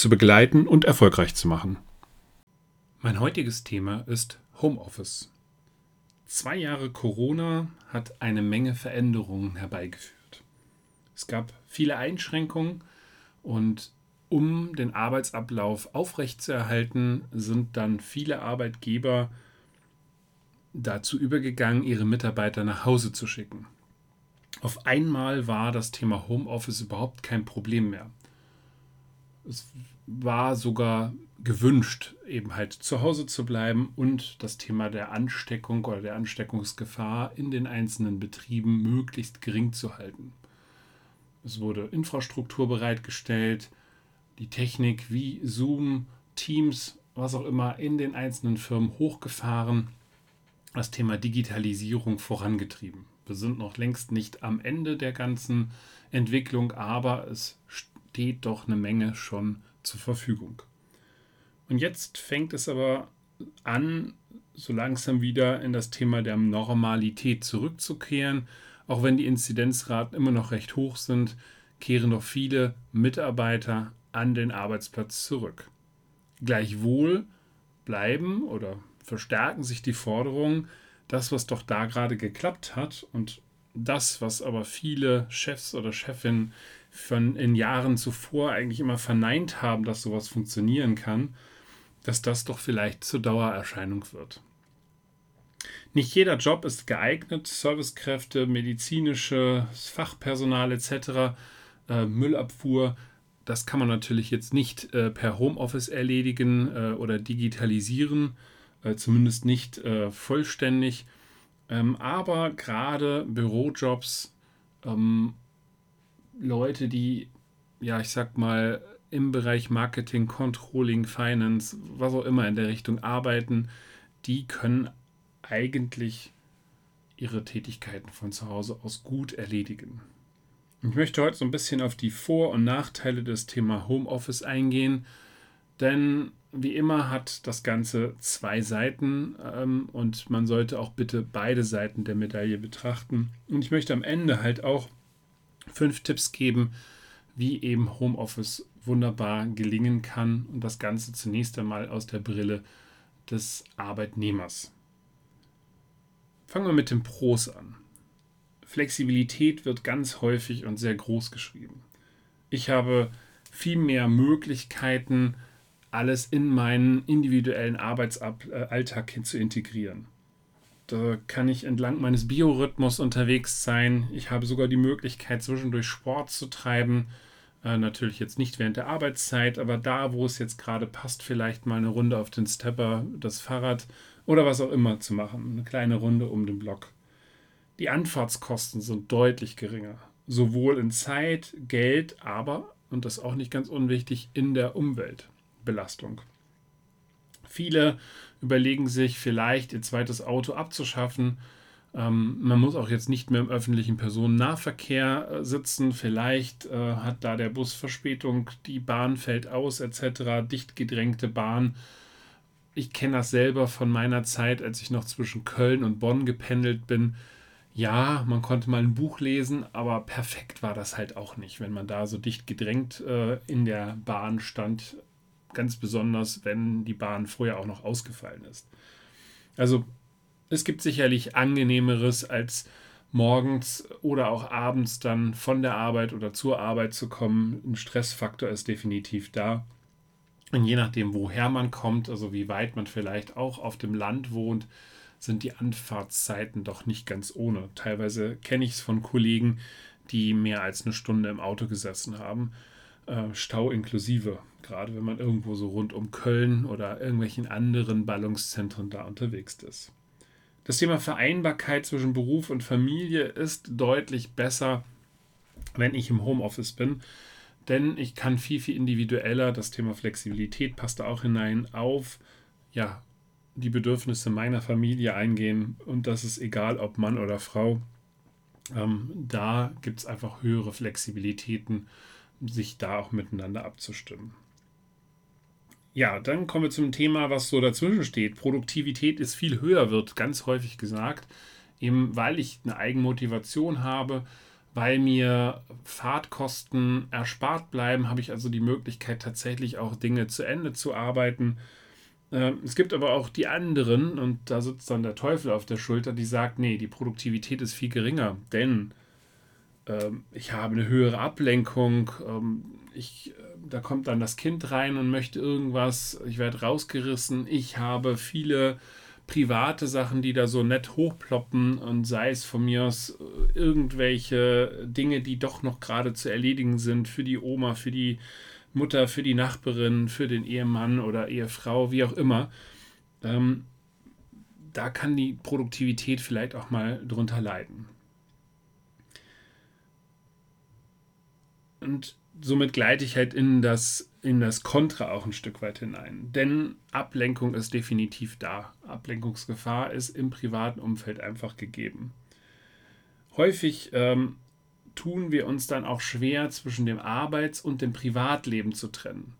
zu begleiten und erfolgreich zu machen. Mein heutiges Thema ist Homeoffice. Zwei Jahre Corona hat eine Menge Veränderungen herbeigeführt. Es gab viele Einschränkungen und um den Arbeitsablauf aufrechtzuerhalten, sind dann viele Arbeitgeber dazu übergegangen, ihre Mitarbeiter nach Hause zu schicken. Auf einmal war das Thema Homeoffice überhaupt kein Problem mehr. Es war sogar gewünscht, eben halt zu Hause zu bleiben und das Thema der Ansteckung oder der Ansteckungsgefahr in den einzelnen Betrieben möglichst gering zu halten. Es wurde Infrastruktur bereitgestellt, die Technik wie Zoom, Teams, was auch immer in den einzelnen Firmen hochgefahren, das Thema Digitalisierung vorangetrieben. Wir sind noch längst nicht am Ende der ganzen Entwicklung, aber es steht doch eine Menge schon zur Verfügung. Und jetzt fängt es aber an, so langsam wieder in das Thema der Normalität zurückzukehren. Auch wenn die Inzidenzraten immer noch recht hoch sind, kehren doch viele Mitarbeiter an den Arbeitsplatz zurück. Gleichwohl bleiben oder verstärken sich die Forderungen, das, was doch da gerade geklappt hat und das, was aber viele Chefs oder Chefinnen von in Jahren zuvor eigentlich immer verneint haben, dass sowas funktionieren kann, dass das doch vielleicht zur Dauererscheinung wird. Nicht jeder Job ist geeignet, Servicekräfte, medizinisches Fachpersonal etc., äh, Müllabfuhr, das kann man natürlich jetzt nicht äh, per Homeoffice erledigen äh, oder digitalisieren, äh, zumindest nicht äh, vollständig. Ähm, aber gerade Bürojobs, ähm, Leute, die, ja, ich sag mal, im Bereich Marketing, Controlling, Finance, was auch immer in der Richtung arbeiten, die können eigentlich ihre Tätigkeiten von zu Hause aus gut erledigen. Ich möchte heute so ein bisschen auf die Vor- und Nachteile des Thema Homeoffice eingehen, denn wie immer hat das Ganze zwei Seiten ähm, und man sollte auch bitte beide Seiten der Medaille betrachten. Und ich möchte am Ende halt auch fünf Tipps geben, wie eben Homeoffice wunderbar gelingen kann und das Ganze zunächst einmal aus der Brille des Arbeitnehmers. Fangen wir mit dem Pros an. Flexibilität wird ganz häufig und sehr groß geschrieben. Ich habe viel mehr Möglichkeiten, alles in meinen individuellen Arbeitsalltag zu integrieren. Da kann ich entlang meines Biorhythmus unterwegs sein. Ich habe sogar die Möglichkeit, zwischendurch Sport zu treiben. Äh, natürlich jetzt nicht während der Arbeitszeit, aber da, wo es jetzt gerade passt, vielleicht mal eine Runde auf den Stepper, das Fahrrad oder was auch immer zu machen. Eine kleine Runde um den Block. Die Anfahrtskosten sind deutlich geringer. Sowohl in Zeit, Geld, aber, und das auch nicht ganz unwichtig, in der Umweltbelastung. Viele überlegen sich vielleicht, ihr zweites Auto abzuschaffen. Ähm, man muss auch jetzt nicht mehr im öffentlichen Personennahverkehr äh, sitzen. Vielleicht äh, hat da der Bus Verspätung, die Bahn fällt aus etc. Dicht gedrängte Bahn. Ich kenne das selber von meiner Zeit, als ich noch zwischen Köln und Bonn gependelt bin. Ja, man konnte mal ein Buch lesen, aber perfekt war das halt auch nicht, wenn man da so dicht gedrängt äh, in der Bahn stand ganz besonders, wenn die Bahn vorher auch noch ausgefallen ist. Also es gibt sicherlich angenehmeres als morgens oder auch abends dann von der Arbeit oder zur Arbeit zu kommen. Ein Stressfaktor ist definitiv da. Und je nachdem, woher man kommt, also wie weit man vielleicht auch auf dem Land wohnt, sind die Anfahrtszeiten doch nicht ganz ohne. Teilweise kenne ich es von Kollegen, die mehr als eine Stunde im Auto gesessen haben. Äh, Stau inklusive gerade wenn man irgendwo so rund um Köln oder irgendwelchen anderen Ballungszentren da unterwegs ist. Das Thema Vereinbarkeit zwischen Beruf und Familie ist deutlich besser, wenn ich im Homeoffice bin. denn ich kann viel, viel individueller, das Thema Flexibilität passt da auch hinein, auf ja, die Bedürfnisse meiner Familie eingehen und das ist egal, ob Mann oder Frau. Ähm, da gibt es einfach höhere Flexibilitäten, sich da auch miteinander abzustimmen. Ja, dann kommen wir zum Thema, was so dazwischen steht. Produktivität ist viel höher, wird ganz häufig gesagt, eben weil ich eine Eigenmotivation habe, weil mir Fahrtkosten erspart bleiben, habe ich also die Möglichkeit, tatsächlich auch Dinge zu Ende zu arbeiten. Ähm, es gibt aber auch die anderen, und da sitzt dann der Teufel auf der Schulter, die sagt, nee, die Produktivität ist viel geringer, denn ich habe eine höhere Ablenkung, ähm, ich, äh, da kommt dann das Kind rein und möchte irgendwas, ich werde rausgerissen, ich habe viele private Sachen, die da so nett hochploppen und sei es von mir aus äh, irgendwelche Dinge, die doch noch gerade zu erledigen sind für die Oma, für die Mutter, für die Nachbarin, für den Ehemann oder Ehefrau, wie auch immer. Ähm, da kann die Produktivität vielleicht auch mal drunter leiden. Und somit gleite ich halt in das, in das Kontra auch ein Stück weit hinein. Denn Ablenkung ist definitiv da. Ablenkungsgefahr ist im privaten Umfeld einfach gegeben. Häufig ähm, tun wir uns dann auch schwer, zwischen dem Arbeits- und dem Privatleben zu trennen.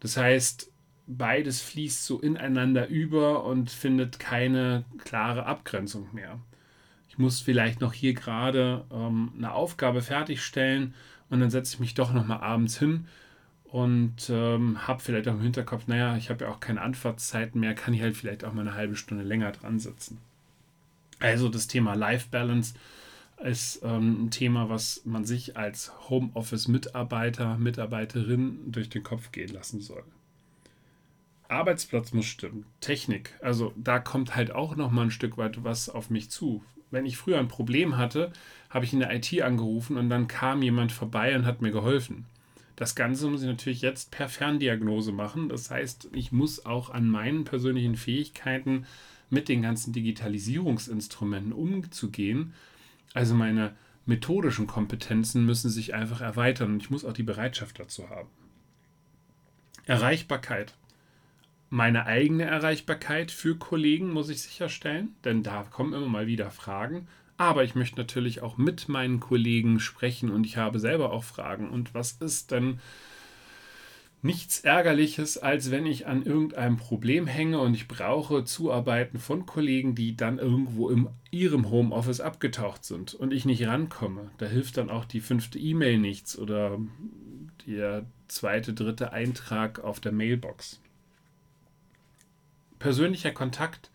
Das heißt, beides fließt so ineinander über und findet keine klare Abgrenzung mehr. Ich muss vielleicht noch hier gerade ähm, eine Aufgabe fertigstellen und dann setze ich mich doch noch mal abends hin und ähm, habe vielleicht auch im Hinterkopf, naja, ich habe ja auch keine Anfahrtszeiten mehr, kann ich halt vielleicht auch mal eine halbe Stunde länger dran sitzen. Also das Thema Life Balance ist ähm, ein Thema, was man sich als Homeoffice-Mitarbeiter, Mitarbeiterin durch den Kopf gehen lassen soll. Arbeitsplatz muss stimmen, Technik, also da kommt halt auch noch mal ein Stück weit was auf mich zu wenn ich früher ein Problem hatte, habe ich in der IT angerufen und dann kam jemand vorbei und hat mir geholfen. Das Ganze muss ich natürlich jetzt per Ferndiagnose machen. Das heißt, ich muss auch an meinen persönlichen Fähigkeiten mit den ganzen Digitalisierungsinstrumenten umzugehen. Also meine methodischen Kompetenzen müssen sich einfach erweitern und ich muss auch die Bereitschaft dazu haben. Erreichbarkeit meine eigene Erreichbarkeit für Kollegen muss ich sicherstellen, denn da kommen immer mal wieder Fragen. Aber ich möchte natürlich auch mit meinen Kollegen sprechen und ich habe selber auch Fragen. Und was ist denn nichts Ärgerliches, als wenn ich an irgendeinem Problem hänge und ich brauche Zuarbeiten von Kollegen, die dann irgendwo in ihrem Homeoffice abgetaucht sind und ich nicht rankomme. Da hilft dann auch die fünfte E-Mail nichts oder der zweite, dritte Eintrag auf der Mailbox persönlicher Kontakt.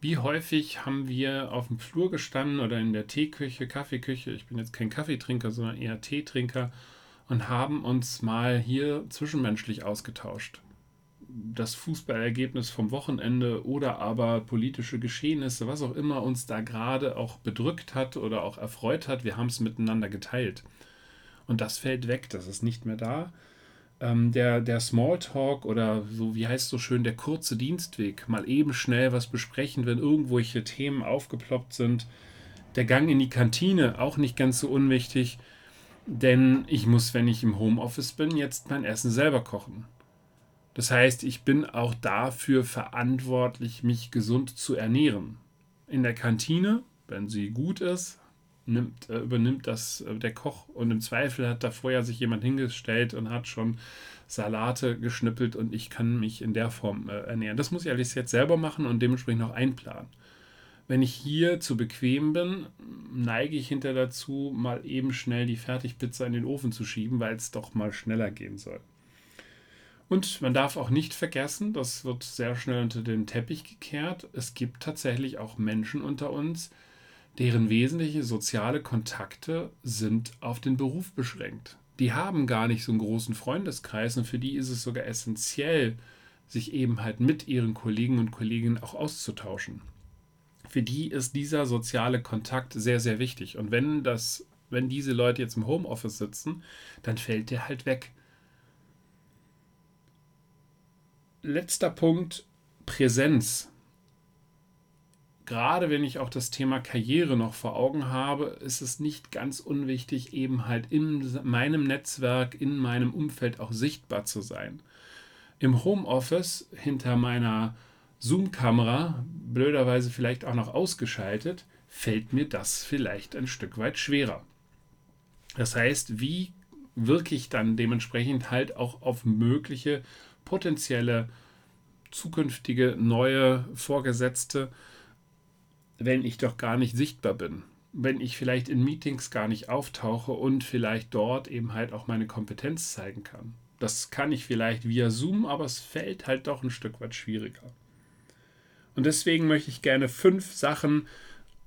Wie häufig haben wir auf dem Flur gestanden oder in der Teeküche, Kaffeeküche, ich bin jetzt kein Kaffeetrinker, sondern eher Teetrinker und haben uns mal hier zwischenmenschlich ausgetauscht. Das Fußballergebnis vom Wochenende oder aber politische Geschehnisse, was auch immer uns da gerade auch bedrückt hat oder auch erfreut hat, wir haben es miteinander geteilt. Und das fällt weg, das ist nicht mehr da ähm, der, der Smalltalk oder so, wie heißt so schön, der kurze Dienstweg, mal eben schnell was besprechen, wenn irgendwelche Themen aufgeploppt sind. Der Gang in die Kantine, auch nicht ganz so unwichtig, denn ich muss, wenn ich im Homeoffice bin, jetzt mein Essen selber kochen. Das heißt, ich bin auch dafür verantwortlich, mich gesund zu ernähren. In der Kantine, wenn sie gut ist, nimmt, äh, übernimmt das äh, der Koch und im Zweifel hat da vorher sich jemand hingestellt und hat schon Salate geschnippelt und ich kann mich in der Form äh, ernähren. Das muss ich alles jetzt selber machen und dementsprechend auch einplanen. Wenn ich hier zu bequem bin, neige ich hinter dazu, mal eben schnell die Fertigpizza in den Ofen zu schieben, weil es doch mal schneller gehen soll. Und man darf auch nicht vergessen, das wird sehr schnell unter den Teppich gekehrt, es gibt tatsächlich auch Menschen unter uns, deren wesentliche soziale Kontakte sind auf den Beruf beschränkt. Die haben gar nicht so einen großen Freundeskreis und für die ist es sogar essentiell, sich eben halt mit ihren Kollegen und Kolleginnen auch auszutauschen. Für die ist dieser soziale Kontakt sehr, sehr wichtig. Und wenn das, wenn diese Leute jetzt im Homeoffice sitzen, dann fällt der halt weg. Letzter Punkt, Präsenz gerade wenn ich auch das Thema Karriere noch vor Augen habe, ist es nicht ganz unwichtig, eben halt in meinem Netzwerk, in meinem Umfeld auch sichtbar zu sein. Im Homeoffice hinter meiner Zoom-Kamera, blöderweise vielleicht auch noch ausgeschaltet, fällt mir das vielleicht ein Stück weit schwerer. Das heißt, wie wirke ich dann dementsprechend halt auch auf mögliche potenzielle zukünftige neue Vorgesetzte, wenn ich doch gar nicht sichtbar bin, wenn ich vielleicht in Meetings gar nicht auftauche und vielleicht dort eben halt auch meine Kompetenz zeigen kann. Das kann ich vielleicht via Zoom, aber es fällt halt doch ein Stück weit schwieriger. Und deswegen möchte ich gerne fünf Sachen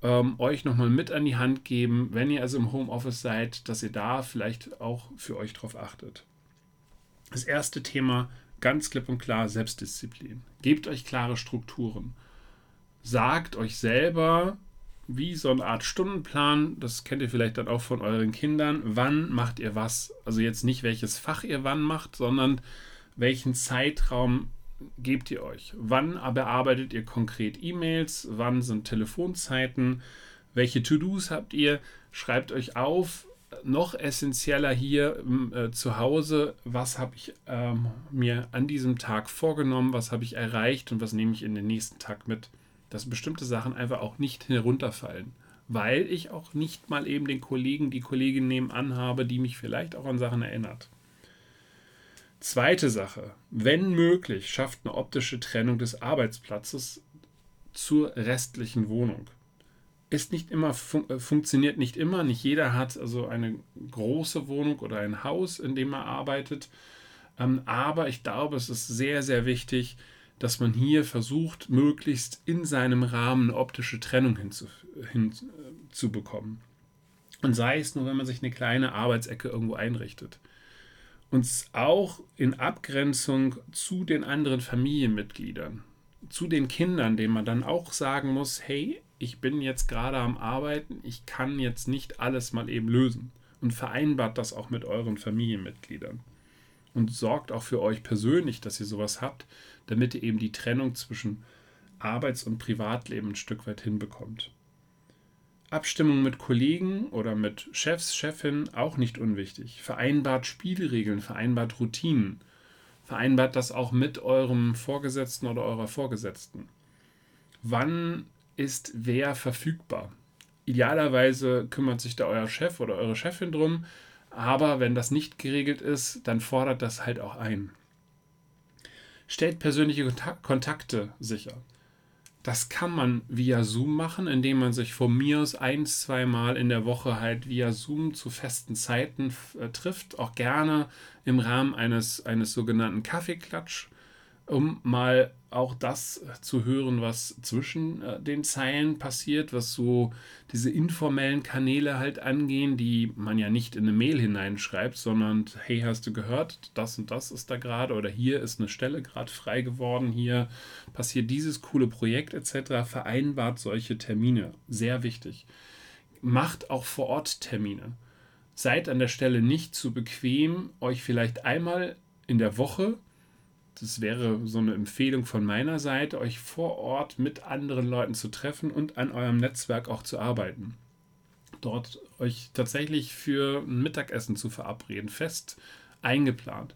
ähm, euch nochmal mit an die Hand geben, wenn ihr also im Homeoffice seid, dass ihr da vielleicht auch für euch drauf achtet. Das erste Thema ganz klipp und klar Selbstdisziplin. Gebt euch klare Strukturen. Sagt euch selber, wie so eine Art Stundenplan, das kennt ihr vielleicht dann auch von euren Kindern, wann macht ihr was. Also jetzt nicht welches Fach ihr wann macht, sondern welchen Zeitraum gebt ihr euch. Wann bearbeitet ihr konkret E-Mails, wann sind Telefonzeiten, welche To-Dos habt ihr, schreibt euch auf, noch essentieller hier äh, zu Hause, was habe ich ähm, mir an diesem Tag vorgenommen, was habe ich erreicht und was nehme ich in den nächsten Tag mit. Dass bestimmte Sachen einfach auch nicht herunterfallen, weil ich auch nicht mal eben den Kollegen, die Kollegin nebenan habe, die mich vielleicht auch an Sachen erinnert. Zweite Sache, wenn möglich, schafft eine optische Trennung des Arbeitsplatzes zur restlichen Wohnung ist nicht immer, fun äh, funktioniert nicht immer. Nicht jeder hat also eine große Wohnung oder ein Haus, in dem er arbeitet. Ähm, aber ich glaube, es ist sehr, sehr wichtig, dass man hier versucht, möglichst in seinem Rahmen eine optische Trennung hinzubekommen. Hin, äh, Und sei es nur, wenn man sich eine kleine Arbeitsecke irgendwo einrichtet. Und auch in Abgrenzung zu den anderen Familienmitgliedern, zu den Kindern, denen man dann auch sagen muss, hey, ich bin jetzt gerade am Arbeiten, ich kann jetzt nicht alles mal eben lösen. Und vereinbart das auch mit euren Familienmitgliedern. Und sorgt auch für euch persönlich, dass ihr sowas habt, damit ihr eben die Trennung zwischen Arbeits- und Privatleben ein Stück weit hinbekommt. Abstimmung mit Kollegen oder mit Chefs, Chefin auch nicht unwichtig. Vereinbart Spielregeln, vereinbart Routinen. Vereinbart das auch mit eurem Vorgesetzten oder eurer Vorgesetzten. Wann ist wer verfügbar. Idealerweise kümmert sich da euer Chef oder eure Chefin drum, aber wenn das nicht geregelt ist, dann fordert das halt auch ein. Stellt persönliche Kontakte sicher. Das kann man via Zoom machen, indem man sich von mir aus ein, zweimal in der Woche halt via Zoom zu festen Zeiten äh, trifft. Auch gerne im Rahmen eines, eines sogenannten Kaffeeklatsch um mal auch das zu hören, was zwischen äh, den Zeilen passiert, was so diese informellen Kanäle halt angehen, die man ja nicht in eine Mail hineinschreibt, sondern hey, hast du gehört, das und das ist da gerade oder hier ist eine Stelle gerade frei geworden, hier passiert dieses coole Projekt etc. Vereinbart solche Termine, sehr wichtig. Macht auch vor Ort Termine. Seid an der Stelle nicht zu bequem, euch vielleicht einmal in der Woche das wäre so eine Empfehlung von meiner Seite, euch vor Ort mit anderen Leuten zu treffen und an eurem Netzwerk auch zu arbeiten. Dort euch tatsächlich für ein Mittagessen zu verabreden, fest eingeplant.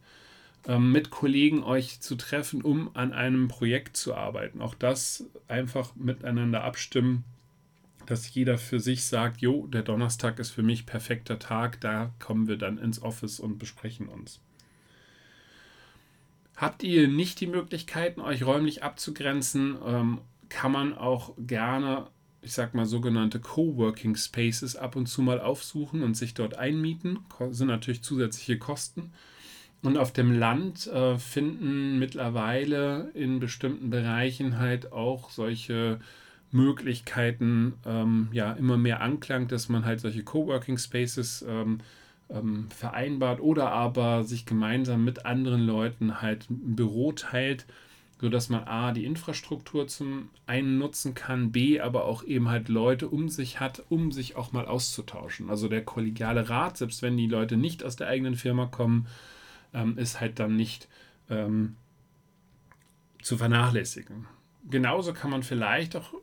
Ähm, mit Kollegen euch zu treffen, um an einem Projekt zu arbeiten. Auch das einfach miteinander abstimmen, dass jeder für sich sagt, jo, der Donnerstag ist für mich perfekter Tag, da kommen wir dann ins Office und besprechen uns. Habt ihr nicht die Möglichkeiten, euch räumlich abzugrenzen, ähm, kann man auch gerne, ich sag mal, sogenannte Coworking Spaces ab und zu mal aufsuchen und sich dort einmieten. Das sind natürlich zusätzliche Kosten. Und auf dem Land äh, finden mittlerweile in bestimmten Bereichen halt auch solche Möglichkeiten ähm, ja immer mehr Anklang, dass man halt solche Coworking Spaces ähm, ähm, vereinbart oder aber sich gemeinsam mit anderen Leuten halt ein Büro teilt, sodass man A, die Infrastruktur zum einen nutzen kann, B, aber auch eben halt Leute um sich hat, um sich auch mal auszutauschen. Also der kollegiale Rat, selbst wenn die Leute nicht aus der eigenen Firma kommen, ähm, ist halt dann nicht ähm, zu vernachlässigen. Genauso kann man vielleicht auch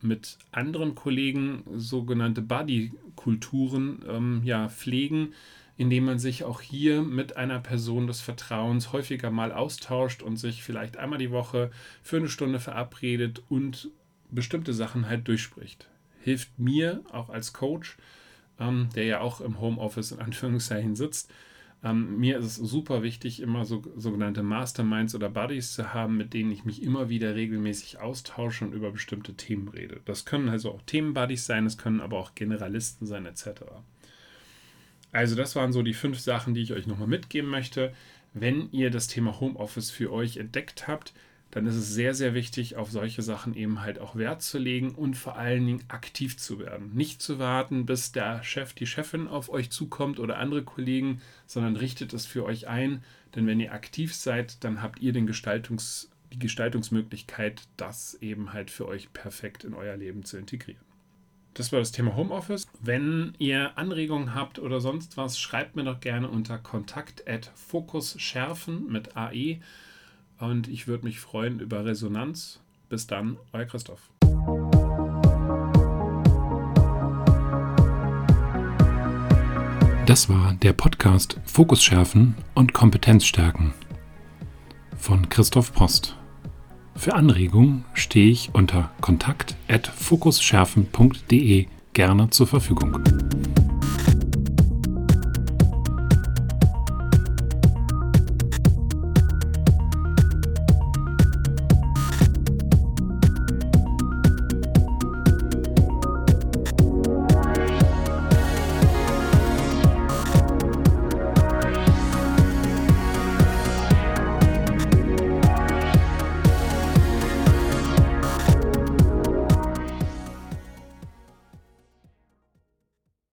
mit anderen Kollegen sogenannte Buddy-Kulturen ähm, ja, pflegen, indem man sich auch hier mit einer Person des Vertrauens häufiger mal austauscht und sich vielleicht einmal die Woche für eine Stunde verabredet und bestimmte Sachen halt durchspricht. Hilft mir auch als Coach, ähm, der ja auch im Homeoffice in Anführungszeichen sitzt, ähm, mir ist es super wichtig, immer so sogenannte Masterminds oder Buddies zu haben, mit denen ich mich immer wieder regelmäßig austausche und über bestimmte Themen rede. Das können also auch Themenbuddies sein, es können aber auch Generalisten sein, etc. Also das waren so die fünf Sachen, die ich euch nochmal mitgeben möchte. Wenn ihr das Thema Homeoffice für euch entdeckt habt, dann ist es sehr, sehr wichtig, auf solche Sachen eben halt auch Wert zu legen und vor allen Dingen aktiv zu werden. Nicht zu warten, bis der Chef, die Chefin auf euch zukommt oder andere Kollegen, sondern richtet es für euch ein. Denn wenn ihr aktiv seid, dann habt ihr den Gestaltungs, die Gestaltungsmöglichkeit, das eben halt für euch perfekt in euer Leben zu integrieren. Das war das Thema Homeoffice. Wenn ihr Anregungen habt oder sonst was, schreibt mir doch gerne unter kontakt at schärfen mit AE und ich würde mich freuen über Resonanz. Bis dann, euer Christoph. Das war der Podcast Fokus schärfen und Kompetenz stärken von Christoph Post. Für Anregungen stehe ich unter kontakt@fokusschärfen.de gerne zur Verfügung.